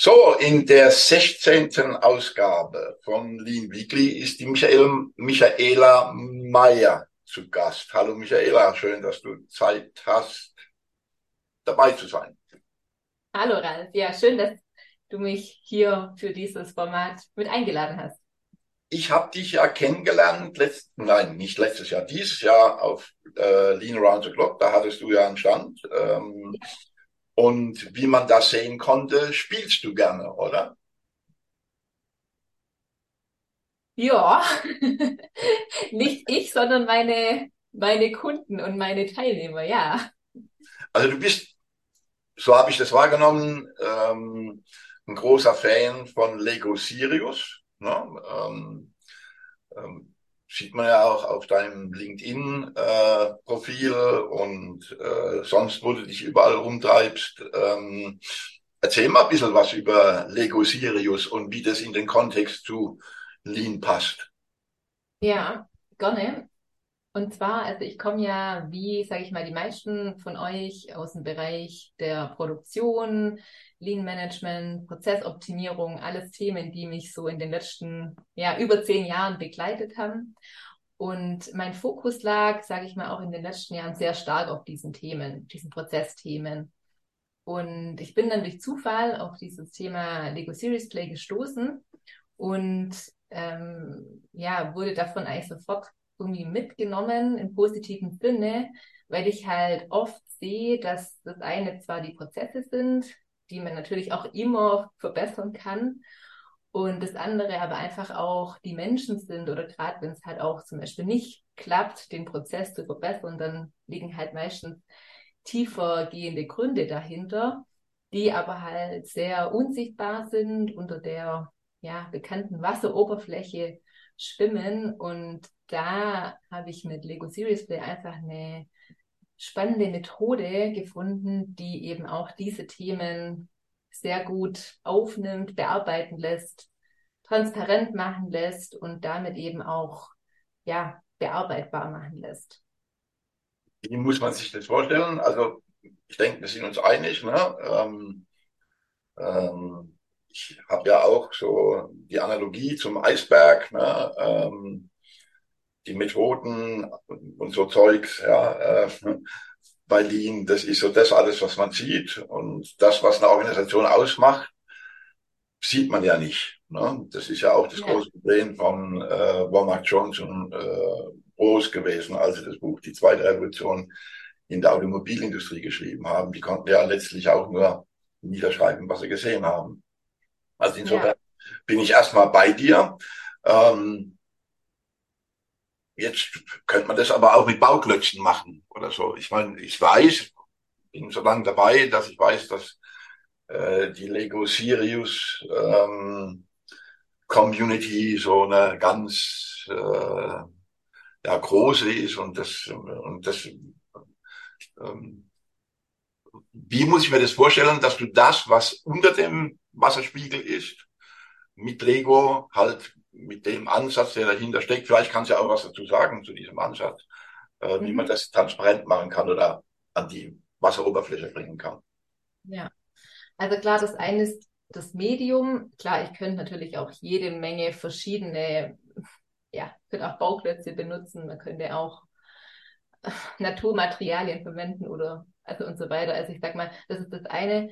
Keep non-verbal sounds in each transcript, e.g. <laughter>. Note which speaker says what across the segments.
Speaker 1: So, in der 16. Ausgabe von Lean Weekly ist die Michael, Michaela Meyer zu Gast. Hallo Michaela, schön, dass du Zeit hast, dabei zu sein.
Speaker 2: Hallo Ralf, ja, schön, dass du mich hier für dieses Format mit eingeladen hast.
Speaker 1: Ich habe dich ja kennengelernt, letzt, nein, nicht letztes Jahr, dieses Jahr auf äh, Lean Around the Clock, da hattest du ja einen Stand. Ähm, ja. Und wie man das sehen konnte, spielst du gerne, oder?
Speaker 2: Ja, <laughs> nicht ich, sondern meine, meine Kunden und meine Teilnehmer, ja.
Speaker 1: Also du bist, so habe ich das wahrgenommen, ähm, ein großer Fan von Lego Sirius. Ne? Ähm, ähm, sieht man ja auch auf deinem LinkedIn-Profil äh, und äh, sonst, wo du dich überall rumtreibst. Ähm, erzähl mal ein bisschen was über Lego Sirius und wie das in den Kontext zu Lean passt.
Speaker 2: Ja, gerne. Und zwar, also ich komme ja, wie sage ich mal, die meisten von euch aus dem Bereich der Produktion, Lean Management, Prozessoptimierung, alles Themen, die mich so in den letzten, ja, über zehn Jahren begleitet haben. Und mein Fokus lag, sage ich mal, auch in den letzten Jahren sehr stark auf diesen Themen, diesen Prozessthemen. Und ich bin dann durch Zufall auf dieses Thema Lego Series Play gestoßen und ähm, ja, wurde davon eigentlich sofort irgendwie mitgenommen im positiven Sinne, weil ich halt oft sehe, dass das eine zwar die Prozesse sind, die man natürlich auch immer verbessern kann. Und das andere aber einfach auch die Menschen sind oder gerade wenn es halt auch zum Beispiel nicht klappt, den Prozess zu verbessern, dann liegen halt meistens tiefer gehende Gründe dahinter, die aber halt sehr unsichtbar sind, unter der ja, bekannten Wasseroberfläche schwimmen. Und da habe ich mit Lego Serious Play einfach eine spannende Methode gefunden, die eben auch diese Themen sehr gut aufnimmt, bearbeiten lässt, transparent machen lässt und damit eben auch ja, bearbeitbar machen lässt.
Speaker 1: Wie muss man sich das vorstellen? Also ich denke, wir sind uns einig. Ne? Ähm, ähm, ich habe ja auch so die Analogie zum Eisberg. Ne? Ähm, die Methoden und so Zeugs, ja, äh, bei Lean, das ist so das alles, was man sieht. Und das, was eine Organisation ausmacht, sieht man ja nicht. Ne? Das ist ja auch das ja. große Problem von äh, Womack Johnson äh, groß gewesen, als sie das Buch Die zweite Revolution in der Automobilindustrie geschrieben haben. Die konnten ja letztlich auch nur niederschreiben, was sie gesehen haben. Also insofern ja. bin ich erstmal bei dir. Ähm, Jetzt könnte man das aber auch mit Bauklötzen machen oder so. Ich meine, ich weiß, bin so lange dabei, dass ich weiß, dass äh, die Lego Sirius ähm, Community so eine ganz äh, ja, große ist und das und das ähm, wie muss ich mir das vorstellen, dass du das, was unter dem Wasserspiegel ist, mit Lego halt mit dem Ansatz, der dahinter steckt, vielleicht kannst du ja auch was dazu sagen zu diesem Ansatz, äh, mhm. wie man das transparent machen kann oder an die Wasseroberfläche bringen kann.
Speaker 2: Ja, also klar, das eine ist das Medium. Klar, ich könnte natürlich auch jede Menge verschiedene, ja, könnte auch Bauklötze benutzen, man könnte auch Naturmaterialien verwenden oder also und so weiter. Also ich sag mal, das ist das eine.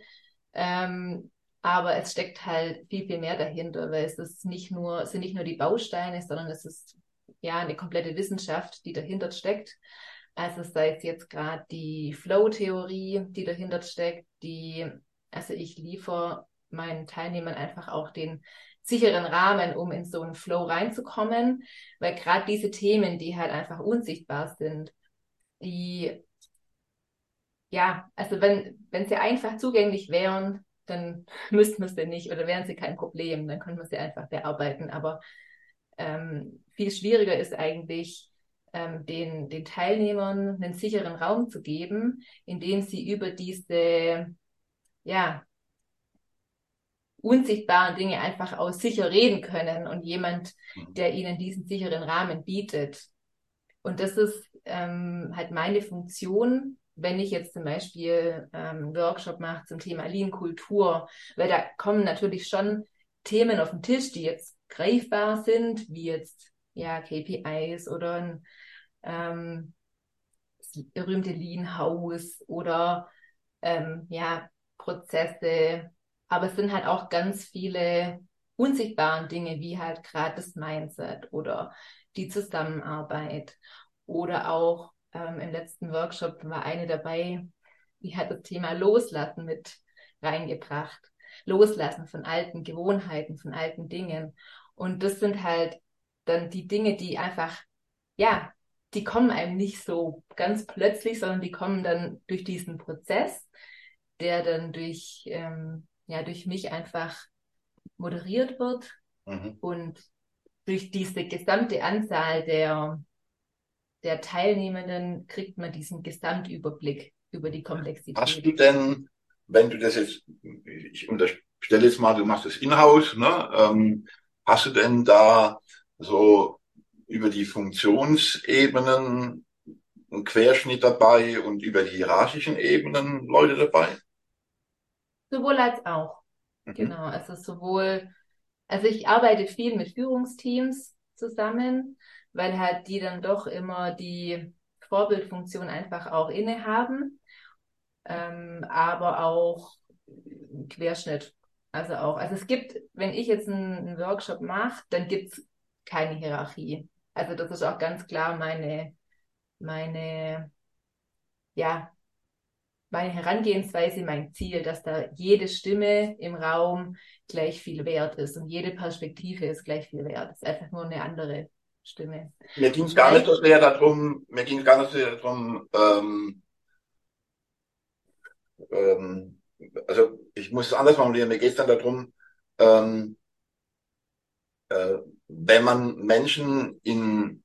Speaker 2: Ähm, aber es steckt halt viel, viel mehr dahinter, weil es ist nicht nur, sind nicht nur die Bausteine, sondern es ist ja eine komplette Wissenschaft, die dahinter steckt. Also sei es jetzt gerade die Flow-Theorie, die dahinter steckt, die, also ich liefere meinen Teilnehmern einfach auch den sicheren Rahmen, um in so einen Flow reinzukommen, weil gerade diese Themen, die halt einfach unsichtbar sind, die ja, also wenn, wenn sie einfach zugänglich wären, dann <laughs> müssten wir sie nicht oder wären sie kein Problem, dann können wir sie einfach bearbeiten. Aber ähm, viel schwieriger ist eigentlich, ähm, den, den Teilnehmern einen sicheren Raum zu geben, in dem sie über diese, ja, unsichtbaren Dinge einfach auch sicher reden können und jemand, mhm. der ihnen diesen sicheren Rahmen bietet. Und das ist ähm, halt meine Funktion, wenn ich jetzt zum Beispiel ähm, Workshop mache zum Thema Lean-Kultur, weil da kommen natürlich schon Themen auf den Tisch, die jetzt greifbar sind, wie jetzt ja KPIs oder ein ähm, das berühmte Lean-Haus oder ähm, ja Prozesse, aber es sind halt auch ganz viele unsichtbaren Dinge, wie halt gerade das Mindset oder die Zusammenarbeit oder auch ähm, im letzten Workshop war eine dabei, die hat das Thema Loslassen mit reingebracht. Loslassen von alten Gewohnheiten, von alten Dingen. Und das sind halt dann die Dinge, die einfach, ja, die kommen einem nicht so ganz plötzlich, sondern die kommen dann durch diesen Prozess, der dann durch, ähm, ja, durch mich einfach moderiert wird mhm. und durch diese gesamte Anzahl der, der Teilnehmenden kriegt man diesen Gesamtüberblick über die Komplexität.
Speaker 1: Hast du denn, wenn du das jetzt, ich unterstelle jetzt mal, du machst das in-house, ne? Ähm, hast du denn da so über die Funktionsebenen einen Querschnitt dabei und über die hierarchischen Ebenen Leute dabei?
Speaker 2: Sowohl als auch. Mhm. Genau, also sowohl, also ich arbeite viel mit Führungsteams zusammen, weil halt die dann doch immer die Vorbildfunktion einfach auch innehaben, ähm, aber auch Querschnitt. Also auch, also es gibt, wenn ich jetzt einen, einen Workshop mache, dann gibt's keine Hierarchie. Also das ist auch ganz klar meine, meine, ja, meine Herangehensweise, mein Ziel, dass da jede Stimme im Raum gleich viel wert ist und jede Perspektive ist gleich viel wert. Es ist einfach nur eine andere Stimme.
Speaker 1: Mir ging es gar nicht so sehr darum, mir ging es gar nicht so sehr darum, ähm, ähm, also ich muss es anders formulieren, mir geht es dann darum, ähm, äh, wenn man Menschen in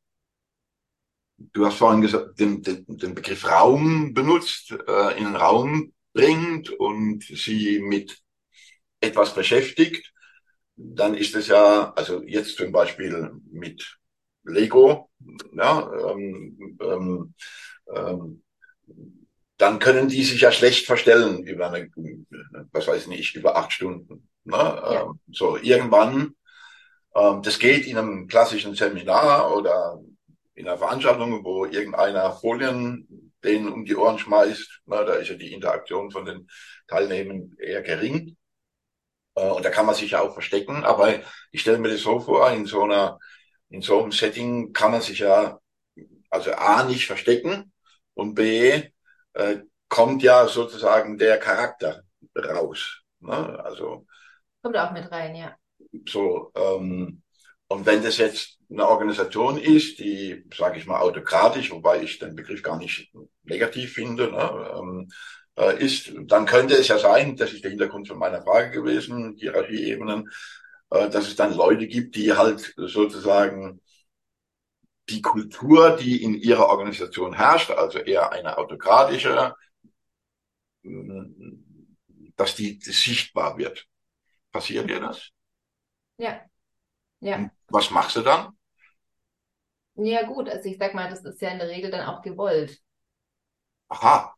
Speaker 1: du hast vorhin gesagt, den, den, den Begriff Raum benutzt, äh, in den Raum bringt und sie mit etwas beschäftigt, dann ist es ja, also jetzt zum Beispiel mit Lego, ja, ähm, ähm, ähm, dann können die sich ja schlecht verstellen über eine, was weiß ich nicht, über acht Stunden. Ne? Ja. Ähm, so irgendwann, ähm, das geht in einem klassischen Seminar oder in einer Veranstaltung, wo irgendeiner Folien denen um die Ohren schmeißt, na, da ist ja die Interaktion von den Teilnehmern eher gering. Äh, und da kann man sich ja auch verstecken. Aber ich stelle mir das so vor, in so einer, in so einem Setting kann man sich ja, also A, nicht verstecken und B, äh, kommt ja sozusagen der Charakter raus. Ne? Also.
Speaker 2: Kommt auch mit rein, ja.
Speaker 1: So, ähm, und wenn das jetzt eine Organisation ist, die, sage ich mal, autokratisch, wobei ich den Begriff gar nicht negativ finde, ne, ähm, äh, ist, dann könnte es ja sein, das ist der Hintergrund von meiner Frage gewesen, Hierarchieebenen, äh, dass es dann Leute gibt, die halt sozusagen die Kultur, die in ihrer Organisation herrscht, also eher eine autokratische, dass die sichtbar wird. Passiert dir das?
Speaker 2: Ja. Ja.
Speaker 1: Was machst du dann?
Speaker 2: Ja, gut, also ich sag mal, das ist ja in der Regel dann auch gewollt.
Speaker 1: Aha.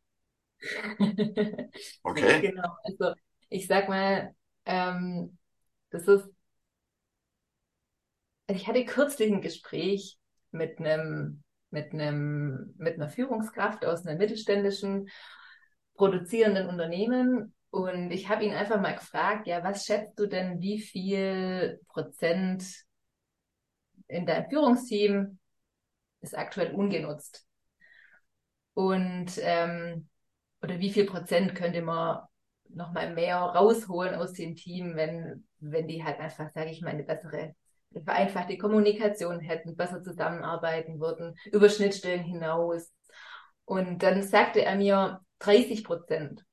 Speaker 1: <laughs> Okay.
Speaker 2: Genau. Also ich sag mal, ähm, das ist. Also ich hatte kürzlich ein Gespräch mit einem, mit einem, mit einer Führungskraft aus einem mittelständischen produzierenden Unternehmen und ich habe ihn einfach mal gefragt, ja, was schätzt du denn, wie viel Prozent in deinem Führungsteam ist aktuell ungenutzt? Und ähm, oder wie viel Prozent könnte man noch mal mehr rausholen aus dem Team, wenn wenn die halt einfach, sage ich mal, eine bessere eine vereinfachte Kommunikation hätten, besser zusammenarbeiten würden, über Schnittstellen hinaus. Und dann sagte er mir 30 Prozent.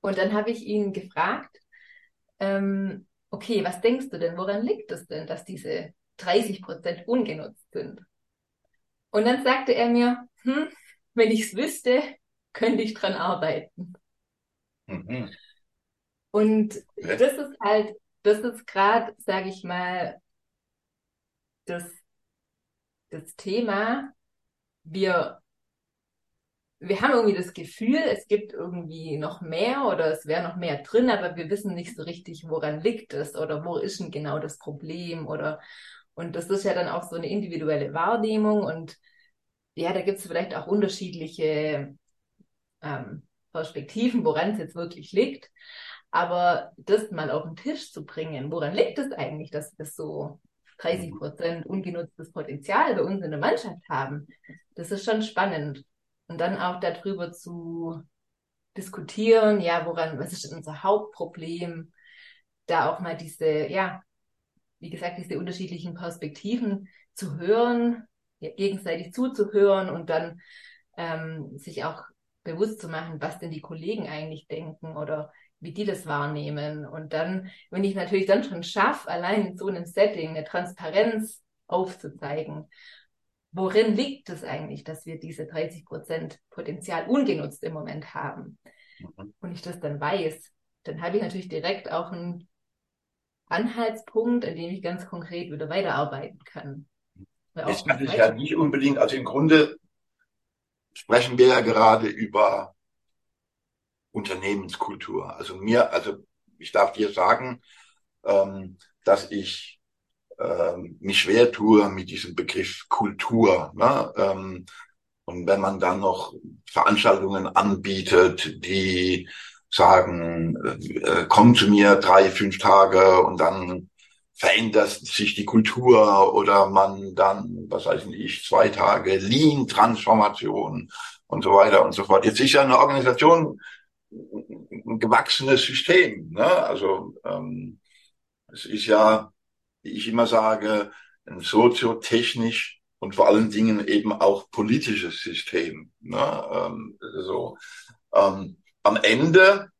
Speaker 2: Und dann habe ich ihn gefragt, ähm, okay, was denkst du denn, woran liegt es denn, dass diese 30 Prozent ungenutzt sind? Und dann sagte er mir, hm, wenn ich es wüsste, könnte ich dran arbeiten. Mhm. Und das ist halt, das ist gerade, sage ich mal, das, das Thema. Wir wir haben irgendwie das Gefühl, es gibt irgendwie noch mehr oder es wäre noch mehr drin, aber wir wissen nicht so richtig, woran liegt es oder wo ist denn genau das Problem oder und das ist ja dann auch so eine individuelle Wahrnehmung und ja, da gibt es vielleicht auch unterschiedliche ähm, Perspektiven, woran es jetzt wirklich liegt. Aber das mal auf den Tisch zu bringen, woran liegt es eigentlich, dass wir so 30 Prozent ungenutztes Potenzial bei uns in der Mannschaft haben? Das ist schon spannend. Und dann auch darüber zu diskutieren, ja, woran, was ist unser Hauptproblem? Da auch mal diese, ja, wie gesagt, diese unterschiedlichen Perspektiven zu hören, gegenseitig zuzuhören und dann ähm, sich auch bewusst zu machen, was denn die Kollegen eigentlich denken oder wie die das wahrnehmen. Und dann, wenn ich natürlich dann schon schaffe, allein in so einem Setting eine Transparenz aufzuzeigen, worin liegt es eigentlich, dass wir diese 30 Prozent Potenzial ungenutzt im Moment haben mhm. und ich das dann weiß, dann habe ich natürlich direkt auch einen Anhaltspunkt, an dem ich ganz konkret wieder weiterarbeiten kann.
Speaker 1: Jetzt kann ich ja nicht unbedingt, also im Grunde sprechen wir ja gerade über Unternehmenskultur. Also mir, also ich darf dir sagen, ähm, dass ich ähm, mich schwer tue mit diesem Begriff Kultur. Ne? Ähm, und wenn man dann noch Veranstaltungen anbietet, die sagen, äh, komm zu mir drei, fünf Tage und dann verändert sich die Kultur oder man dann, was weiß ich, zwei Tage Lean-Transformation und so weiter und so fort. Jetzt ist ja eine Organisation ein gewachsenes System. Ne? Also ähm, es ist ja, wie ich immer sage, ein soziotechnisch und vor allen Dingen eben auch politisches System. Ne? Ähm, so. Ähm, am Ende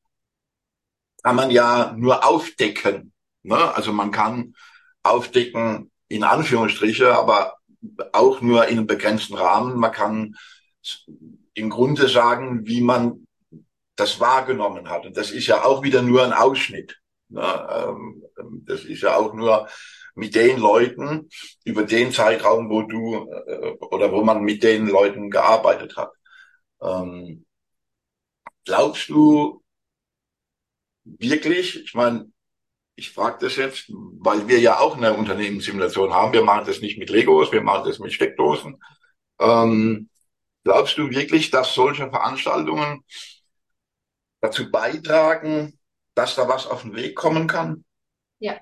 Speaker 1: kann man ja nur aufdecken. Ne? Also man kann aufdecken in Anführungsstriche, aber auch nur in einem begrenzten Rahmen. Man kann im Grunde sagen, wie man das wahrgenommen hat. Und das ist ja auch wieder nur ein Ausschnitt. Ne? Ähm, das ist ja auch nur mit den Leuten über den Zeitraum, wo du äh, oder wo man mit den Leuten gearbeitet hat. Ähm, glaubst du wirklich, ich meine, ich frage das jetzt, weil wir ja auch eine Unternehmenssimulation haben. Wir machen das nicht mit Legos, wir machen das mit Steckdosen. Ähm, glaubst du wirklich, dass solche Veranstaltungen dazu beitragen, dass da was auf den Weg kommen kann?
Speaker 2: Ja.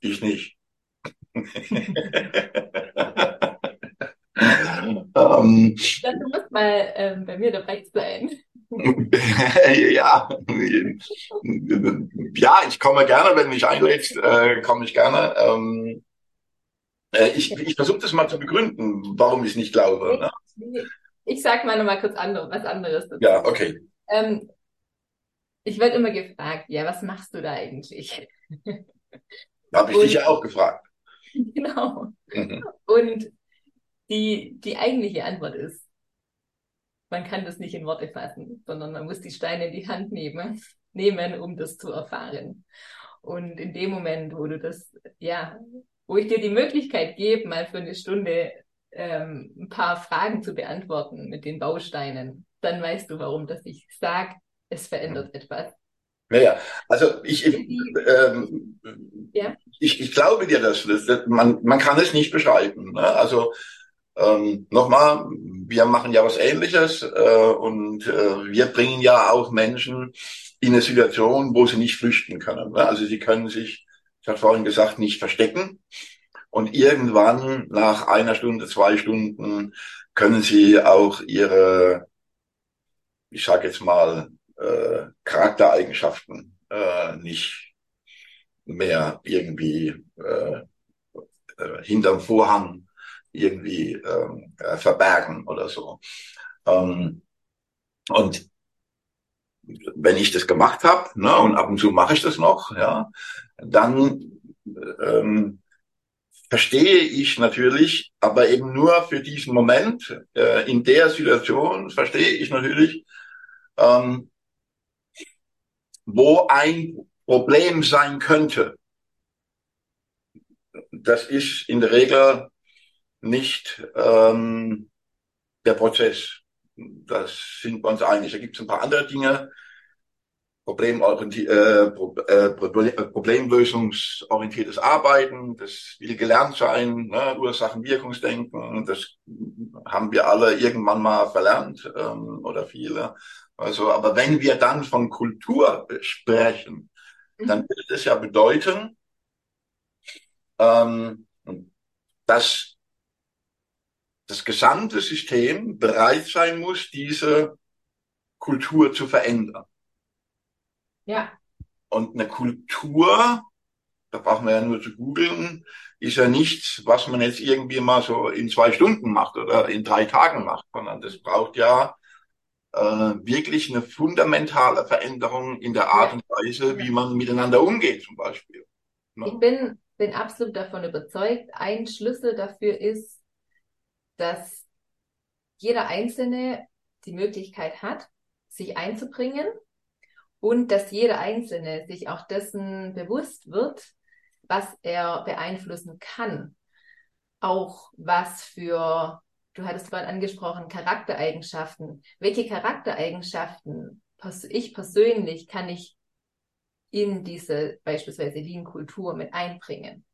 Speaker 1: Ich nicht. <laughs> ähm,
Speaker 2: du musst mal ähm, bei mir dabei sein. <laughs>
Speaker 1: ja, ja, ich komme gerne, wenn mich einlädst, äh, komme ich gerne. Ähm, äh, ich ich versuche das mal zu begründen, warum ich nicht glaube.
Speaker 2: Ne? Ich sag mal nochmal kurz andere, was anderes
Speaker 1: dazu. Ja, okay.
Speaker 2: Ähm, ich werde immer gefragt, ja, was machst du da eigentlich?
Speaker 1: Habe ich Und, dich ja auch gefragt. <laughs>
Speaker 2: Genau. Mhm. Und die, die eigentliche Antwort ist, man kann das nicht in Worte fassen, sondern man muss die Steine in die Hand nehmen, nehmen, um das zu erfahren. Und in dem Moment, wo du das, ja, wo ich dir die Möglichkeit gebe, mal für eine Stunde ähm, ein paar Fragen zu beantworten mit den Bausteinen, dann weißt du, warum das ich sage, es verändert etwas.
Speaker 1: Naja, also ich, ich, ähm, ja? ich, ich glaube dir das, das, man, man kann es nicht beschreiben. Ne? Also ähm, nochmal, wir machen ja was Ähnliches äh, und äh, wir bringen ja auch Menschen in eine Situation, wo sie nicht flüchten können. Ne? Also sie können sich, ich habe vorhin gesagt, nicht verstecken. Und irgendwann, nach einer Stunde, zwei Stunden, können sie auch ihre, ich sage jetzt mal, äh, Charaktereigenschaften äh, nicht mehr irgendwie äh, äh, hinterm Vorhang irgendwie ähm, äh, verbergen oder so. Ähm, und wenn ich das gemacht habe, ne, und ab und zu mache ich das noch, ja, dann ähm, verstehe ich natürlich, aber eben nur für diesen Moment, äh, in der Situation verstehe ich natürlich, ähm, wo ein Problem sein könnte. Das ist in der Regel nicht ähm, der Prozess. Das sind wir uns einig. Da gibt es ein paar andere Dinge, Problemorientier äh, äh, problemlösungsorientiertes Arbeiten, das will gelernt sein, ne? Ursachen-Wirkungsdenken, das haben wir alle irgendwann mal verlernt ähm, oder viele. Also, aber wenn wir dann von Kultur sprechen, mhm. dann würde das ja bedeuten, ähm, dass das gesamte System bereit sein muss, diese Kultur zu verändern.
Speaker 2: Ja.
Speaker 1: Und eine Kultur, da brauchen wir ja nur zu googeln, ist ja nichts, was man jetzt irgendwie mal so in zwei Stunden macht oder in drei Tagen macht, sondern das braucht ja äh, wirklich eine fundamentale Veränderung in der Art und Weise, wie man miteinander umgeht, zum Beispiel.
Speaker 2: Ne? Ich bin, bin absolut davon überzeugt, ein Schlüssel dafür ist, dass jeder Einzelne die Möglichkeit hat, sich einzubringen und dass jeder Einzelne sich auch dessen bewusst wird, was er beeinflussen kann. Auch was für, du hattest vorhin angesprochen, Charaktereigenschaften. Welche Charaktereigenschaften ich persönlich kann ich in diese beispielsweise Lean-Kultur mit einbringen?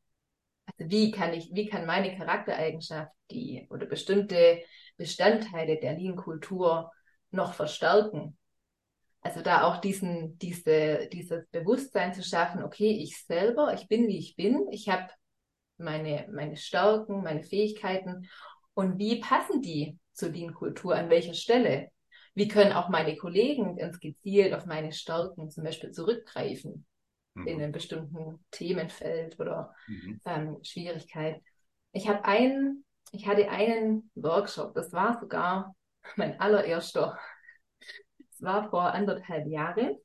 Speaker 2: Also wie kann ich, wie kann meine Charaktereigenschaft die oder bestimmte Bestandteile der Lean-Kultur noch verstärken? Also da auch diesen, diese, dieses Bewusstsein zu schaffen, okay, ich selber, ich bin wie ich bin, ich habe meine, meine Stärken, meine Fähigkeiten und wie passen die zur Lean-Kultur, an welcher Stelle? Wie können auch meine Kollegen ganz gezielt auf meine Stärken zum Beispiel zurückgreifen mhm. in einem bestimmten Themenfeld oder mhm. ähm, Schwierigkeit? Ich habe einen, ich hatte einen Workshop, das war sogar mein allererster war vor anderthalb Jahren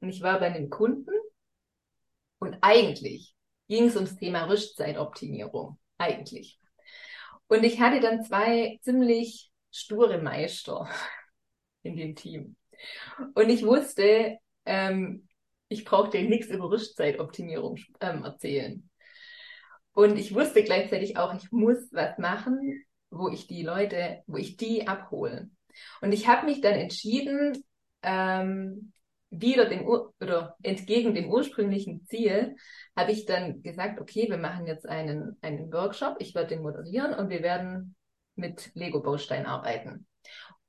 Speaker 2: und ich war bei einem Kunden und eigentlich ging es ums Thema Rüstzeitoptimierung. Eigentlich. Und ich hatte dann zwei ziemlich sture Meister <laughs> in dem Team. Und ich wusste, ähm, ich brauchte nichts über Rüstzeitoptimierung ähm, erzählen. Und ich wusste gleichzeitig auch, ich muss was machen, wo ich die Leute, wo ich die abholen. Und ich habe mich dann entschieden, ähm, wieder dem oder entgegen dem ursprünglichen Ziel, habe ich dann gesagt, okay, wir machen jetzt einen, einen Workshop, ich werde den moderieren und wir werden mit Lego-Baustein arbeiten.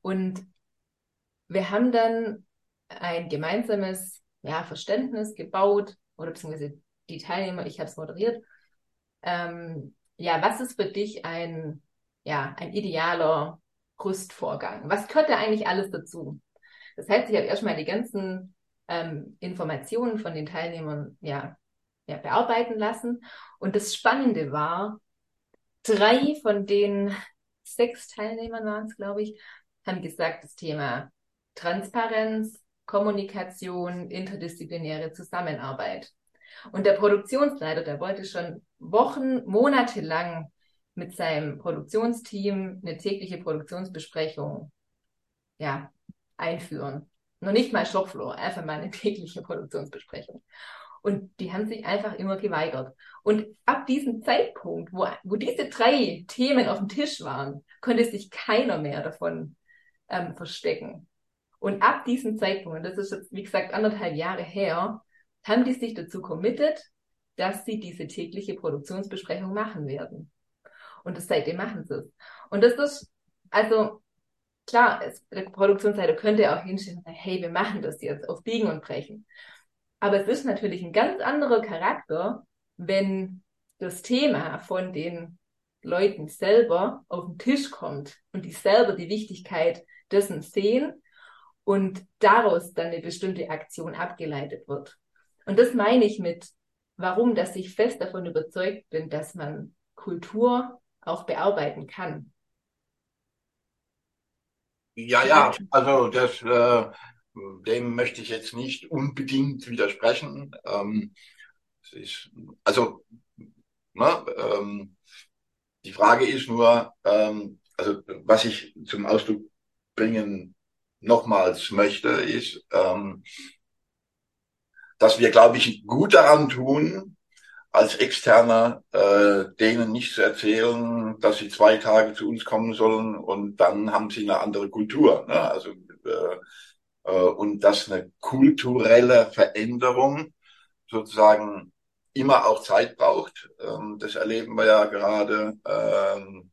Speaker 2: Und wir haben dann ein gemeinsames ja, Verständnis gebaut, oder beziehungsweise die Teilnehmer, ich habe es moderiert. Ähm, ja, was ist für dich ein, ja, ein idealer Rüstvorgang? Was gehört da eigentlich alles dazu? Das heißt, ich habe erstmal die ganzen ähm, Informationen von den Teilnehmern ja, ja, bearbeiten lassen. Und das Spannende war, drei von den sechs Teilnehmern waren es, glaube ich, haben gesagt, das Thema Transparenz, Kommunikation, interdisziplinäre Zusammenarbeit. Und der Produktionsleiter, der wollte schon Wochen, Monate lang mit seinem Produktionsteam eine tägliche Produktionsbesprechung ja, einführen. Noch nicht mal Shopfloor, einfach mal eine <laughs> tägliche Produktionsbesprechung. Und die haben sich einfach immer geweigert. Und ab diesem Zeitpunkt, wo, wo diese drei Themen auf dem Tisch waren, konnte sich keiner mehr davon ähm, verstecken. Und ab diesem Zeitpunkt, und das ist jetzt, wie gesagt, anderthalb Jahre her, haben die sich dazu committed, dass sie diese tägliche Produktionsbesprechung machen werden. Und das seitdem machen sie es. Und das ist, also klar, es, der Produktionsleiter könnte auch hinstellen und sagen, hey, wir machen das jetzt auf Biegen und Brechen. Aber es ist natürlich ein ganz anderer Charakter, wenn das Thema von den Leuten selber auf den Tisch kommt und die selber die Wichtigkeit dessen sehen und daraus dann eine bestimmte Aktion abgeleitet wird. Und das meine ich mit, warum, dass ich fest davon überzeugt bin, dass man Kultur auch bearbeiten kann.
Speaker 1: Ja, ja, also das, äh, dem möchte ich jetzt nicht unbedingt widersprechen. Ähm, ist, also, ne, ähm, die Frage ist nur, ähm, also was ich zum Ausdruck bringen nochmals möchte, ist, ähm, dass wir, glaube ich, gut daran tun, als Externer äh, denen nicht zu erzählen, dass sie zwei Tage zu uns kommen sollen und dann haben sie eine andere Kultur. Ne? Also äh, äh, und dass eine kulturelle Veränderung sozusagen immer auch Zeit braucht. Ähm, das erleben wir ja gerade ähm,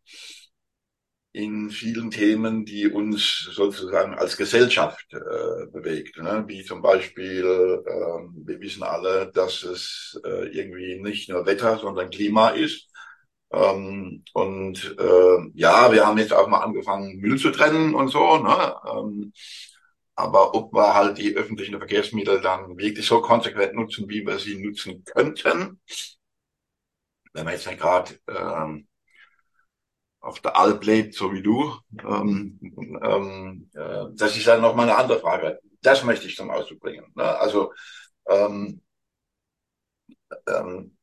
Speaker 1: in vielen Themen, die uns sozusagen als Gesellschaft äh, bewegt, ne? wie zum Beispiel, äh, wir wissen alle, dass es äh, irgendwie nicht nur Wetter, sondern Klima ist. Ähm, und äh, ja, wir haben jetzt auch mal angefangen, Müll zu trennen und so. Ne? Ähm, aber ob wir halt die öffentlichen Verkehrsmittel dann wirklich so konsequent nutzen, wie wir sie nutzen könnten, wenn man jetzt nicht gerade ähm, auf der Alp lebt, so wie du, ähm, ähm, äh, das ist dann noch mal eine andere Frage. Das möchte ich zum Ausdruck bringen. Ne? Also ähm, ähm,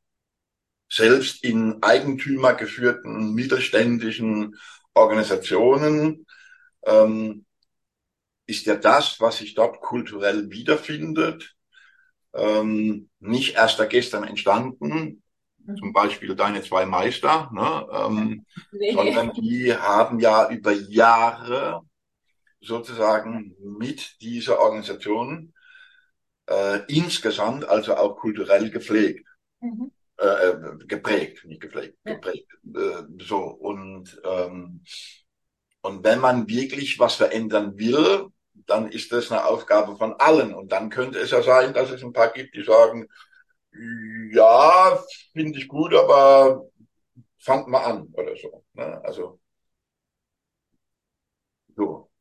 Speaker 1: selbst in Eigentümer geführten mittelständischen Organisationen ähm, ist ja das, was sich dort kulturell wiederfindet, ähm, nicht erst da gestern entstanden, zum Beispiel deine zwei Meister, ne? ähm, <laughs> nee. sondern die haben ja über Jahre sozusagen mit dieser Organisation äh, insgesamt, also auch kulturell gepflegt. Mhm. Äh, äh geprägt, nicht gepflegt, ja. geprägt. Äh, so und ähm, und wenn man wirklich was verändern will, dann ist das eine Aufgabe von allen. Und dann könnte es ja sein, dass es ein paar gibt, die sagen, ja, finde ich gut, aber fangt mal an oder so. Ne? Also so.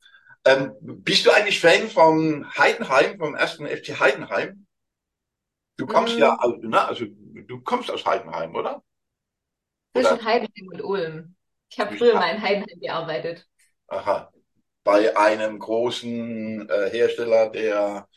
Speaker 1: Ähm, bist du eigentlich Fan von Heidenheim, vom ersten FC Heidenheim? Du kommst mhm. ja, also, ne, also du kommst aus Heidenheim, oder?
Speaker 2: Zwischen Heidenheim und Ulm. Ich habe früher mal in Heidenheim gearbeitet.
Speaker 1: Aha. Bei einem großen äh, Hersteller, der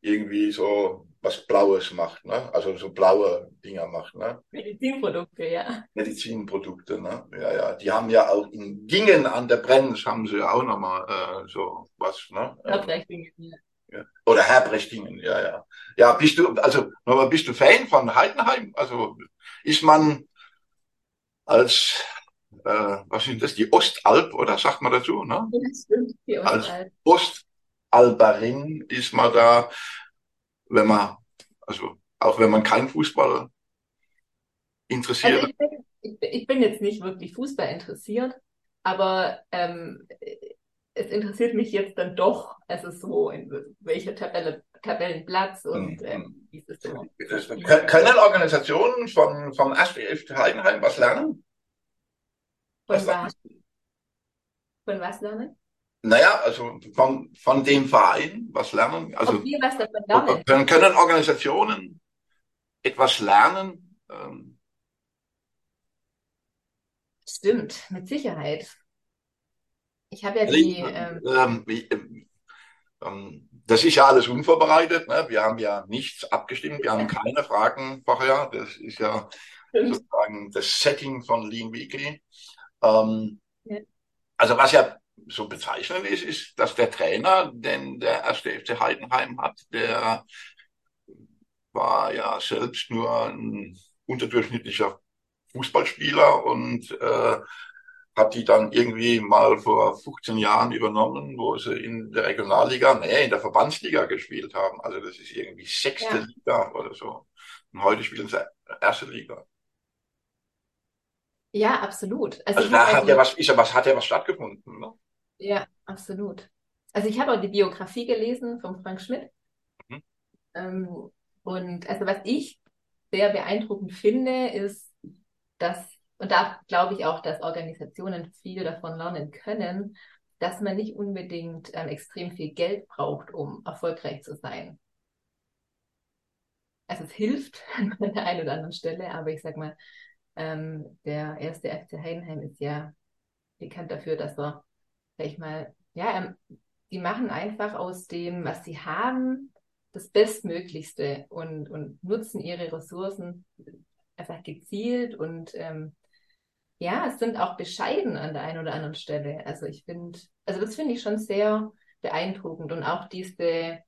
Speaker 1: irgendwie so was Blaues macht, ne? Also so blaue Dinger macht, ne?
Speaker 2: Medizinprodukte, ja.
Speaker 1: Medizinprodukte, ne? Ja, ja. Die haben ja auch in Gingen an der Brenz haben sie auch nochmal äh, so was, ne?
Speaker 2: Herbrechtingen, ja.
Speaker 1: ja. Oder Herbrechtingen, ja, ja. Ja, bist du, also nochmal, bist du Fan von Heidenheim? Also ist man als äh, was sind das, die Ostalb, oder sagt man dazu, ne? Ja, stimmt, die Ostalb. Als Ostalberin ist man da wenn man, also auch wenn man kein Fußball interessiert.
Speaker 2: Also ich, bin, ich, bin, jetzt nicht wirklich Fußball interessiert, aber ähm, es interessiert mich jetzt dann doch, also so, in welcher Tabelle, Tabellenplatz und mhm. ähm, wie ist es so.
Speaker 1: Können Organisationen von, von SBF Heidenheim was lernen?
Speaker 2: Von was? Von was lernen?
Speaker 1: Naja, also von, von dem Verein was lernen. Also
Speaker 2: Ob wir was davon lernen.
Speaker 1: Können, können Organisationen etwas lernen? Ähm,
Speaker 2: Stimmt, mit Sicherheit. Ich habe ja die. Ähm, ähm,
Speaker 1: ähm, ähm, das ist ja alles unvorbereitet. Ne? Wir haben ja nichts abgestimmt. Wir haben <laughs> keine Fragen vorher. Das ist ja Stimmt. sozusagen das Setting von Lean Weekly. Ähm, ja. Also was ja so bezeichnend ist, ist, dass der Trainer, den der erste FC Heidenheim hat, der war ja selbst nur ein unterdurchschnittlicher Fußballspieler und äh, hat die dann irgendwie mal vor 15 Jahren übernommen, wo sie in der Regionalliga, nee, in der Verbandsliga gespielt haben. Also das ist irgendwie sechste ja. Liga oder so. Und heute spielen sie erste Liga.
Speaker 2: Ja, absolut.
Speaker 1: Also, also da hat ja was, ist ja was, hat ja was stattgefunden, ne?
Speaker 2: Ja, absolut. Also ich habe auch die Biografie gelesen von Frank Schmidt. Mhm. Ähm, und also was ich sehr beeindruckend finde, ist, dass, und da glaube ich auch, dass Organisationen viel davon lernen können, dass man nicht unbedingt ähm, extrem viel Geld braucht, um erfolgreich zu sein. Also es hilft <laughs> an der einen oder anderen Stelle, aber ich sag mal, ähm, der erste FC Heidenheim ist ja bekannt dafür, dass er ich mal, ja, ähm, die machen einfach aus dem, was sie haben, das Bestmöglichste und, und nutzen ihre Ressourcen einfach gezielt und ähm, ja, es sind auch bescheiden an der einen oder anderen Stelle. Also ich finde, also das finde ich schon sehr beeindruckend und auch diese,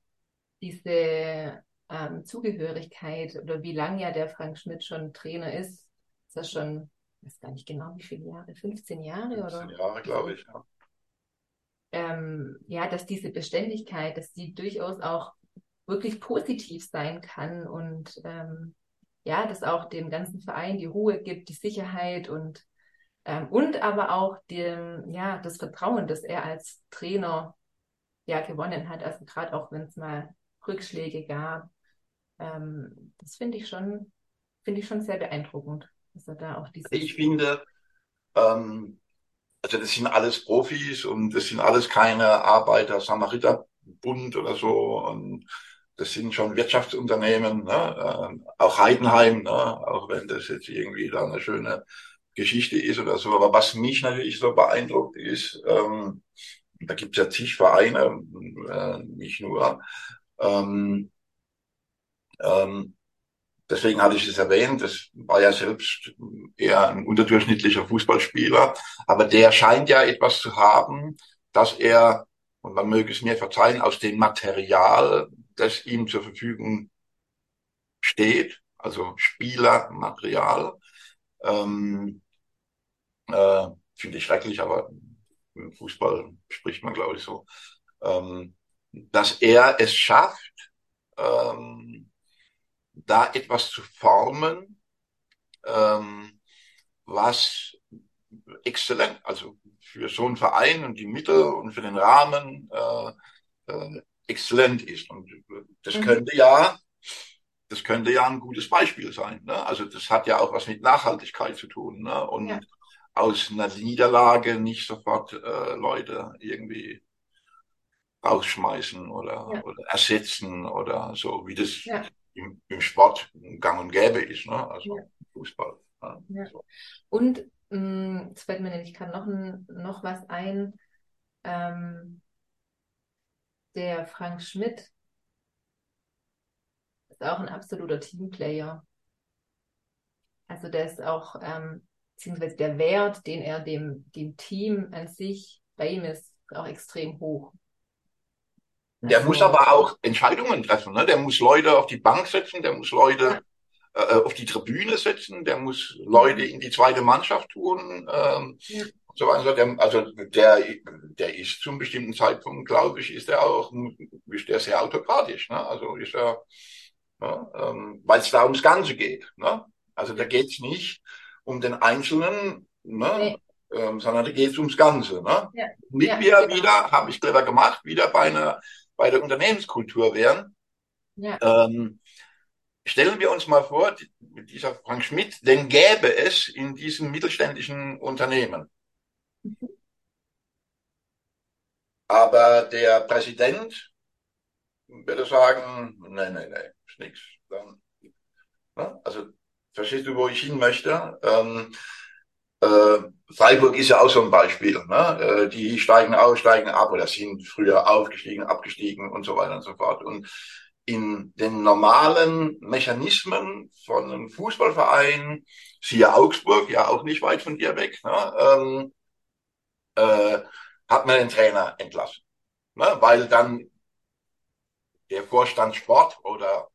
Speaker 2: diese ähm, Zugehörigkeit oder wie lange ja der Frank Schmidt schon Trainer ist. Ist das schon, ich weiß gar nicht genau, wie viele Jahre, 15 Jahre
Speaker 1: 15 oder? Jahre, glaube ich, ja.
Speaker 2: Ähm, ja, dass diese Beständigkeit, dass die durchaus auch wirklich positiv sein kann und ähm, ja, dass auch dem ganzen Verein die Ruhe gibt, die Sicherheit und ähm, und aber auch dem, ja, das Vertrauen, das er als Trainer ja gewonnen hat. Also gerade auch wenn es mal Rückschläge gab. Ähm, das finde ich schon, finde ich schon sehr beeindruckend, dass er da auch diese.
Speaker 1: Ich finde, ähm, also das sind alles Profis und das sind alles keine Arbeiter, Samariterbund oder so. Und das sind schon Wirtschaftsunternehmen, ne? Ähm, auch Heidenheim, ne? auch wenn das jetzt irgendwie da eine schöne Geschichte ist oder so. Aber was mich natürlich so beeindruckt ist, ähm, da gibt es ja zig Vereine, äh, nicht nur. Ähm, ähm, deswegen hatte ich es erwähnt, das war ja selbst eher ein unterdurchschnittlicher Fußballspieler, aber der scheint ja etwas zu haben, dass er, und man möge es mir verzeihen, aus dem Material, das ihm zur Verfügung steht, also Spielermaterial, ähm, äh, finde ich schrecklich, aber im Fußball spricht man, glaube ich, so, ähm, dass er es schafft, ähm, da etwas zu formen, ähm, was exzellent, also für so einen Verein und die Mittel und für den Rahmen äh, äh, exzellent ist. Und das mhm. könnte ja, das könnte ja ein gutes Beispiel sein. Ne? Also das hat ja auch was mit Nachhaltigkeit zu tun. Ne? Und ja aus einer Niederlage nicht sofort äh, Leute irgendwie rausschmeißen oder, ja. oder ersetzen oder so, wie das ja. Im, im, Sport gang und gäbe ist, ne? also ja. Fußball.
Speaker 2: So. Und mh, mm, jetzt fällt mir nämlich gerade noch, noch was ein. Ähm, der Frank Schmidt ist auch ein absoluter Teamplayer. Also der ist auch ähm, beziehungsweise der Wert, den er dem, dem Team an sich bei ihm ist, ist auch extrem hoch.
Speaker 1: Der muss aber auch Entscheidungen treffen. Ne? Der muss Leute auf die Bank setzen, der muss Leute ja. äh, auf die Tribüne setzen, der muss Leute in die zweite Mannschaft tun. Ähm, ja. so weiter. Der, also der, der ist zum bestimmten Zeitpunkt, glaube ich, ist er auch ist der sehr autokratisch. Ne? Also ist er, ne? ähm, weil es da ums Ganze geht. Ne? Also da geht es nicht um den Einzelnen, ne? Nee. Ähm, sondern da geht es ums Ganze. Ne? Ja. Mit ja, wir genau. wieder, habe ich clever gemacht, wieder bei, einer, bei der Unternehmenskultur wären. Ja. Ähm, stellen wir uns mal vor, dieser Frank Schmidt, den gäbe es in diesen mittelständischen Unternehmen. Mhm. Aber der Präsident würde sagen, nein, nein, nein, ist nichts. Dann, ne? Also Verstehst du, wo ich hin möchte? Ähm, äh, Freiburg ist ja auch so ein Beispiel. Ne? Äh, die steigen auf, steigen ab oder sind früher aufgestiegen, abgestiegen und so weiter und so fort. Und in den normalen Mechanismen von einem Fußballverein, siehe Augsburg, ja auch nicht weit von dir weg, ne? ähm, äh, hat man den Trainer entlassen. Ne? Weil dann der Vorstand Sport oder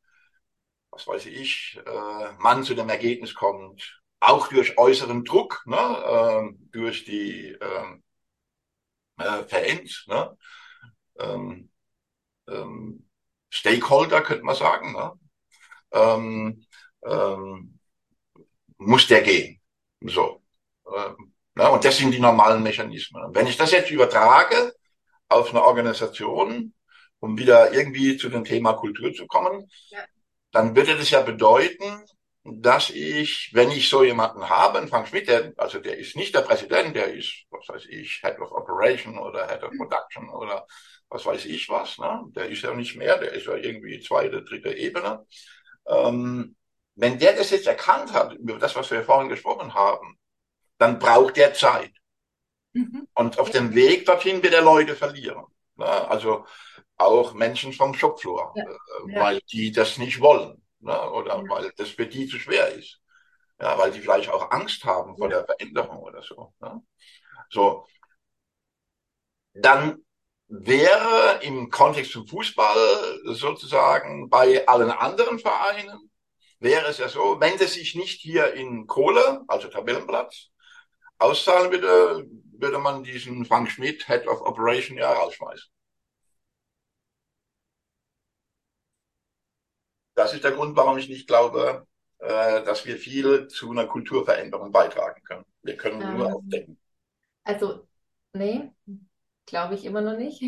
Speaker 1: was weiß ich, äh, man zu dem Ergebnis kommt, auch durch äußeren Druck, ne, äh, durch die ähm, äh, Fans, ne, ähm, ähm, Stakeholder, könnte man sagen, ne, ähm, ähm, muss der gehen. So. Ähm, ne, und das sind die normalen Mechanismen. wenn ich das jetzt übertrage auf eine Organisation, um wieder irgendwie zu dem Thema Kultur zu kommen, ja dann würde das ja bedeuten, dass ich, wenn ich so jemanden habe, einen Frank Schmidt, der, also der ist nicht der Präsident, der ist, was weiß ich, Head of Operation oder Head of Production oder was weiß ich was, ne? der ist ja nicht mehr, der ist ja irgendwie zweite, dritte Ebene. Ähm, wenn der das jetzt erkannt hat, über das, was wir vorhin gesprochen haben, dann braucht der Zeit. Mhm. Und auf dem Weg dorthin wird er Leute verlieren. Ne? Also auch Menschen vom Shopfloor, ja. äh, ja. weil die das nicht wollen ne? oder weil das für die zu schwer ist. Ja, weil die vielleicht auch Angst haben vor der Veränderung oder so. Ne? So, dann wäre im Kontext zum Fußball sozusagen bei allen anderen Vereinen, wäre es ja so, wenn es sich nicht hier in Kohle, also Tabellenplatz, auszahlen würde, würde man diesen Frank Schmidt, Head of Operation, ja rausschmeißen. Das ist der Grund, warum ich nicht glaube, äh, dass wir viel zu einer Kulturveränderung beitragen können. Wir können ähm, nur aufdecken.
Speaker 2: Also, nee, glaube ich immer noch nicht.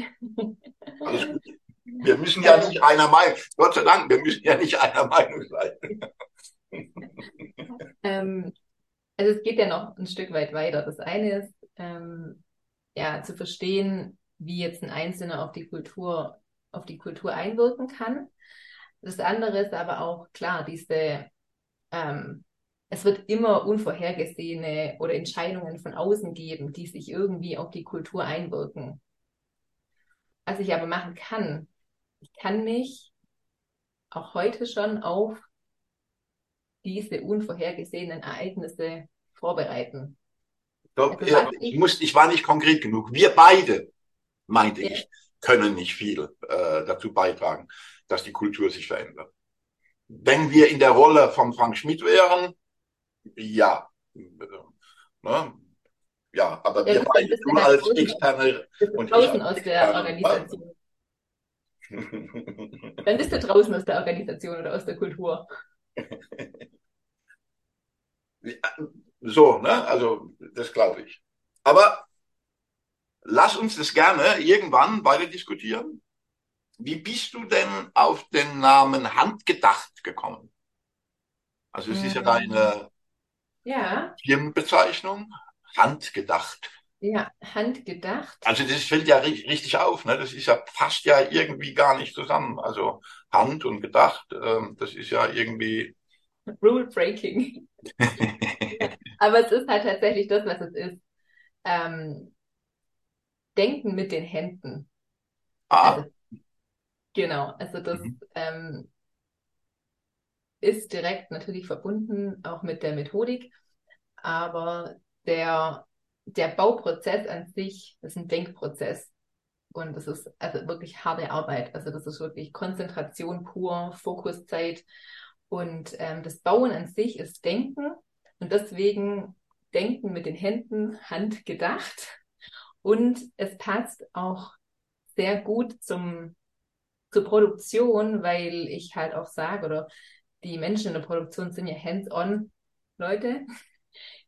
Speaker 1: Alles gut. Wir müssen ja nicht einer Meinung, Gott sei Dank, wir müssen ja nicht einer Meinung sein. <laughs>
Speaker 2: ähm, also es geht ja noch ein Stück weit weiter. Das eine ist, ähm, ja, zu verstehen, wie jetzt ein Einzelner auf die Kultur, auf die Kultur einwirken kann. Das andere ist aber auch klar, diese, ähm, es wird immer unvorhergesehene oder Entscheidungen von außen geben, die sich irgendwie auf die Kultur einwirken. Was ich aber machen kann, ich kann mich auch heute schon auf diese unvorhergesehenen Ereignisse vorbereiten.
Speaker 1: Doch, also, ja, ich, muss, ich war nicht konkret genug. Wir beide, meinte ja. ich, können nicht viel äh, dazu beitragen, dass die Kultur sich verändert. Wenn wir in der Rolle von Frank Schmidt wären, ja. Ne? Ja, aber ja, wir beide tun als externe
Speaker 2: und draußen aus der Organisation. <laughs> Dann bist du draußen aus der Organisation oder aus der Kultur.
Speaker 1: So, ne? Also, das glaube ich. Aber lass uns das gerne irgendwann weiter diskutieren. Wie bist du denn auf den Namen Handgedacht gekommen? Also, es ist ja deine
Speaker 2: ja.
Speaker 1: Firmenbezeichnung. Handgedacht.
Speaker 2: Ja, handgedacht.
Speaker 1: Also das fällt ja richtig auf, ne? Das ist ja fast ja irgendwie gar nicht zusammen. Also Hand und gedacht, ähm, das ist ja irgendwie
Speaker 2: Rule Breaking. <laughs> Aber es ist halt tatsächlich das, was es ist. Ähm, Denken mit den Händen.
Speaker 1: Ah.
Speaker 2: Also, genau, also das mhm. ähm, ist direkt natürlich verbunden auch mit der Methodik, aber der, der Bauprozess an sich ist ein Denkprozess. Und das ist also wirklich harte Arbeit. Also das ist wirklich Konzentration pur, Fokuszeit. Und ähm, das Bauen an sich ist Denken. Und deswegen Denken mit den Händen, handgedacht. Und es passt auch sehr gut zum, zur Produktion, weil ich halt auch sage, oder die Menschen in der Produktion sind ja hands-on Leute,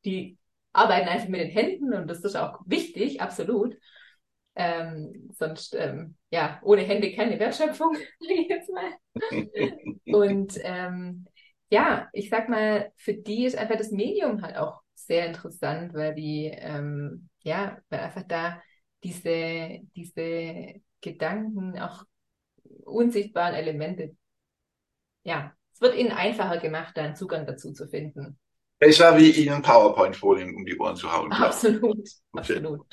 Speaker 2: die arbeiten einfach mit den Händen und das ist auch wichtig, absolut. Ähm, sonst, ähm, ja, ohne Hände keine Wertschöpfung, <laughs> jetzt mal. <laughs> und ähm, ja, ich sag mal, für die ist einfach das Medium halt auch sehr interessant, weil die, ähm, ja, weil einfach da diese, diese Gedanken, auch unsichtbaren Elemente, ja, es wird ihnen einfacher gemacht, da einen Zugang dazu zu finden.
Speaker 1: Besser wie Ihnen PowerPoint-Folien um die Ohren zu hauen.
Speaker 2: Absolut, absolut.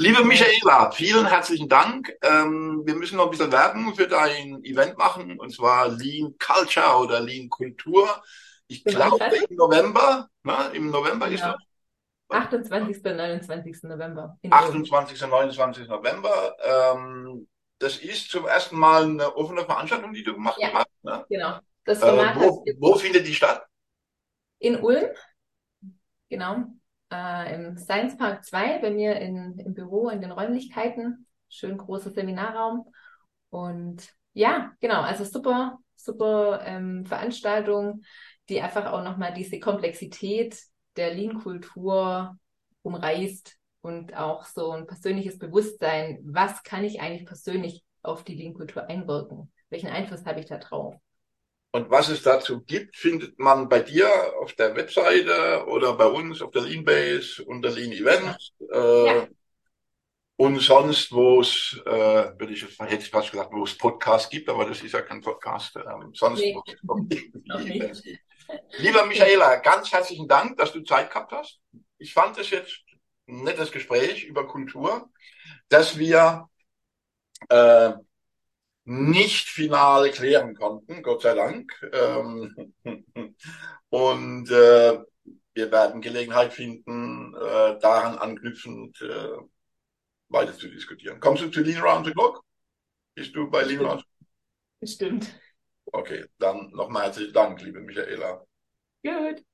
Speaker 1: Liebe Michaela, vielen herzlichen Dank. Ähm, wir müssen noch ein bisschen Werbung für dein Event machen, und zwar Lean Culture oder Lean Kultur. Ich glaube im November, ne? im November ja. ist das.
Speaker 2: 28. und 29. November.
Speaker 1: 28. und 29. November. Ähm, das ist zum ersten Mal eine offene Veranstaltung, die du gemacht ja, hast.
Speaker 2: Ne? Genau. Das
Speaker 1: äh, wo, wo findet die statt?
Speaker 2: In Ulm, genau. Äh, Im Science Park 2 bei mir in, im Büro, in den Räumlichkeiten. Schön großer Seminarraum. Und ja, genau, also super, super ähm, Veranstaltung, die einfach auch nochmal diese Komplexität der Lean-Kultur umreißt und auch so ein persönliches Bewusstsein, was kann ich eigentlich persönlich auf die Lean-Kultur einwirken? Welchen Einfluss habe ich da drauf?
Speaker 1: Und was es dazu gibt, findet man bei dir auf der Webseite oder bei uns auf der Leanbase unter Lean Events. Äh, ja. Und sonst, wo es, äh, würde ich hätte ich fast gesagt, wo es Podcast gibt, aber das ist ja kein Podcast. Ähm, sonst, nee. <laughs> <laughs> Lieber Michaela, ganz herzlichen Dank, dass du Zeit gehabt hast. Ich fand es jetzt ein nettes Gespräch über Kultur, dass wir äh, nicht final klären konnten, Gott sei Dank. Ähm, <laughs> und äh, wir werden Gelegenheit finden, äh, daran anknüpfend äh, weiter zu diskutieren. Kommst du zu Lean Round the Clock? Bist du bei Lean Round?
Speaker 2: Bestimmt.
Speaker 1: Okay, dann nochmal herzlichen Dank, liebe Michaela.
Speaker 2: Gut.